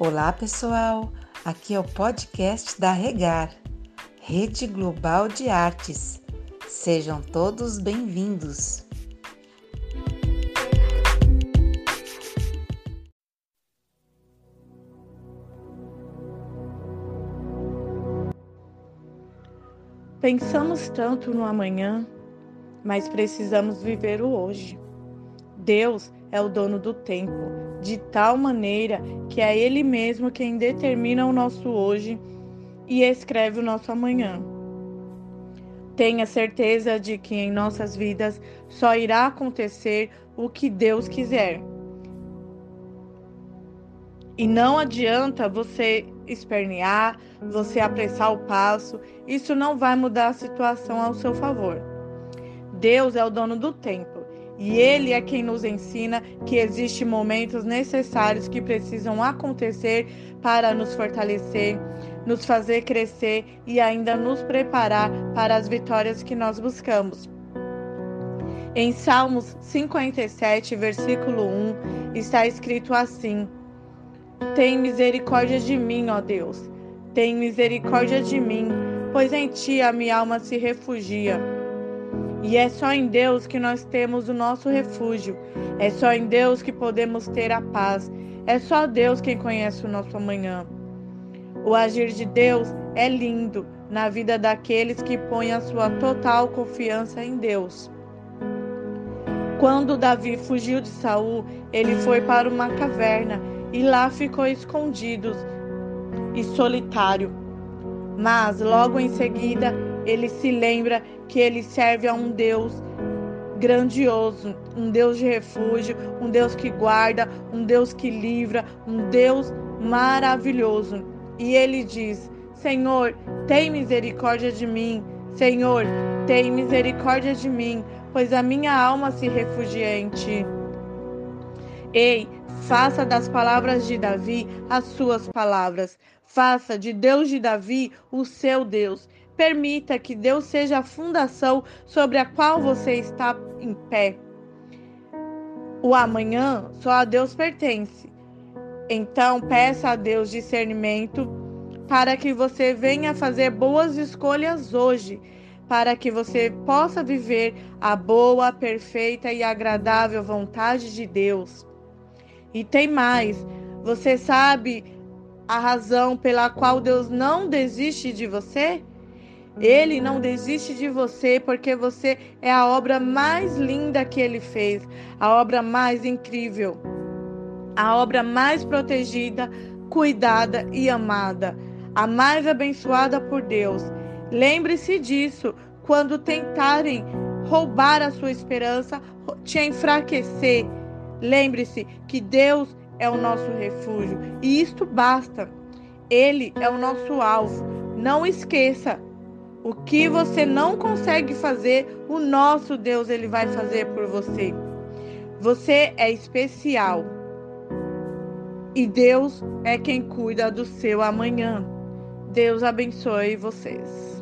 Olá, pessoal! Aqui é o podcast da Regar, Rede Global de Artes. Sejam todos bem-vindos! Pensamos tanto no amanhã, mas precisamos viver o hoje. Deus é o dono do tempo, de tal maneira que é Ele mesmo quem determina o nosso hoje e escreve o nosso amanhã. Tenha certeza de que em nossas vidas só irá acontecer o que Deus quiser. E não adianta você espernear, você apressar o passo, isso não vai mudar a situação ao seu favor. Deus é o dono do tempo e Ele é quem nos ensina que existem momentos necessários que precisam acontecer para nos fortalecer, nos fazer crescer e ainda nos preparar para as vitórias que nós buscamos. Em Salmos 57, versículo 1, está escrito assim: Tem misericórdia de mim, ó Deus, tem misericórdia de mim, pois em ti a minha alma se refugia. E é só em Deus que nós temos o nosso refúgio. É só em Deus que podemos ter a paz. É só Deus quem conhece o nosso amanhã. O agir de Deus é lindo na vida daqueles que põem a sua total confiança em Deus. Quando Davi fugiu de Saul, ele foi para uma caverna e lá ficou escondido e solitário. Mas logo em seguida ele se lembra que ele serve a um Deus grandioso, um Deus de refúgio, um Deus que guarda, um Deus que livra, um Deus maravilhoso. E ele diz: Senhor, tem misericórdia de mim. Senhor, tem misericórdia de mim, pois a minha alma se refugia em ti. Ei, faça das palavras de Davi as suas palavras. Faça de Deus de Davi o seu Deus Permita que Deus seja a fundação sobre a qual você está em pé. O amanhã só a Deus pertence. Então, peça a Deus discernimento para que você venha fazer boas escolhas hoje, para que você possa viver a boa, perfeita e agradável vontade de Deus. E tem mais, você sabe a razão pela qual Deus não desiste de você? Ele não desiste de você porque você é a obra mais linda que ele fez, a obra mais incrível, a obra mais protegida, cuidada e amada, a mais abençoada por Deus. Lembre-se disso quando tentarem roubar a sua esperança, te enfraquecer. Lembre-se que Deus é o nosso refúgio e isto basta. Ele é o nosso alvo. Não esqueça, o que você não consegue fazer, o nosso Deus ele vai fazer por você. Você é especial. E Deus é quem cuida do seu amanhã. Deus abençoe vocês.